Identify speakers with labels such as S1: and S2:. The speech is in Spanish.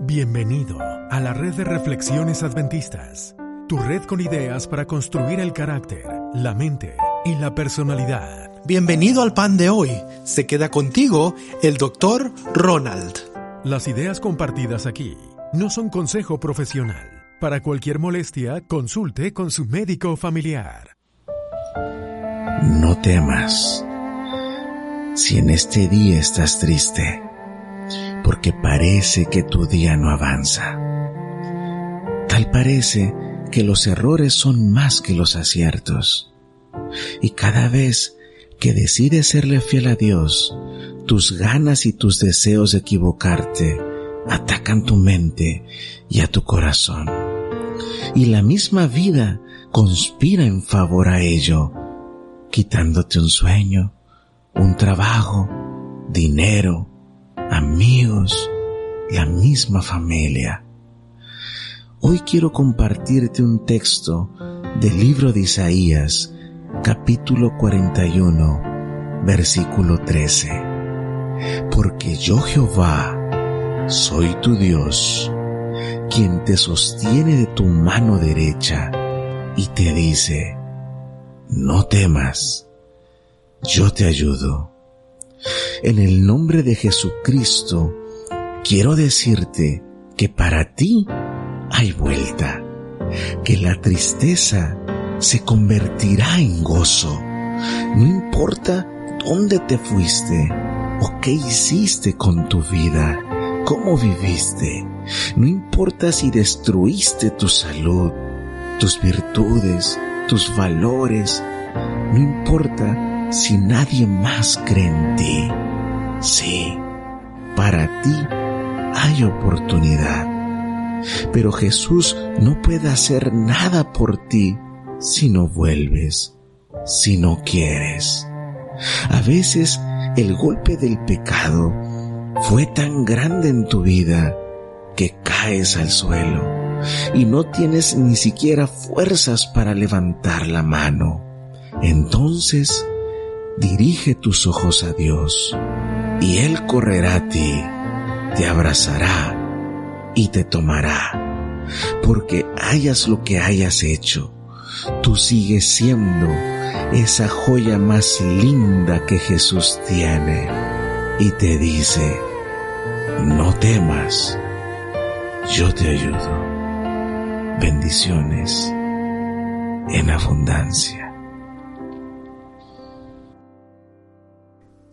S1: Bienvenido a la red de reflexiones adventistas, tu red con ideas para construir el carácter, la mente y la personalidad.
S2: Bienvenido al pan de hoy. Se queda contigo el doctor Ronald.
S1: Las ideas compartidas aquí no son consejo profesional. Para cualquier molestia, consulte con su médico familiar.
S3: No temas. Si en este día estás triste, porque parece que tu día no avanza. Tal parece que los errores son más que los aciertos. Y cada vez que decides serle fiel a Dios, tus ganas y tus deseos de equivocarte atacan tu mente y a tu corazón. Y la misma vida conspira en favor a ello, quitándote un sueño, un trabajo, dinero, amigos, la misma familia. Hoy quiero compartirte un texto del libro de Isaías, capítulo 41, versículo 13. Porque yo Jehová soy tu Dios, quien te sostiene de tu mano derecha y te dice, no temas, yo te ayudo. En el nombre de Jesucristo, quiero decirte que para ti hay vuelta, que la tristeza se convertirá en gozo. No importa dónde te fuiste o qué hiciste con tu vida, cómo viviste. No importa si destruiste tu salud, tus virtudes, tus valores. No importa si nadie más cree en ti. Sí, para ti hay oportunidad. Pero Jesús no puede hacer nada por ti si no vuelves, si no quieres. A veces el golpe del pecado fue tan grande en tu vida que caes al suelo y no tienes ni siquiera fuerzas para levantar la mano. Entonces, dirige tus ojos a Dios y Él correrá a ti, te abrazará y te tomará, porque hayas lo que hayas hecho tú sigues siendo esa joya más linda que Jesús tiene y te dice, no temas, yo te ayudo. Bendiciones en abundancia.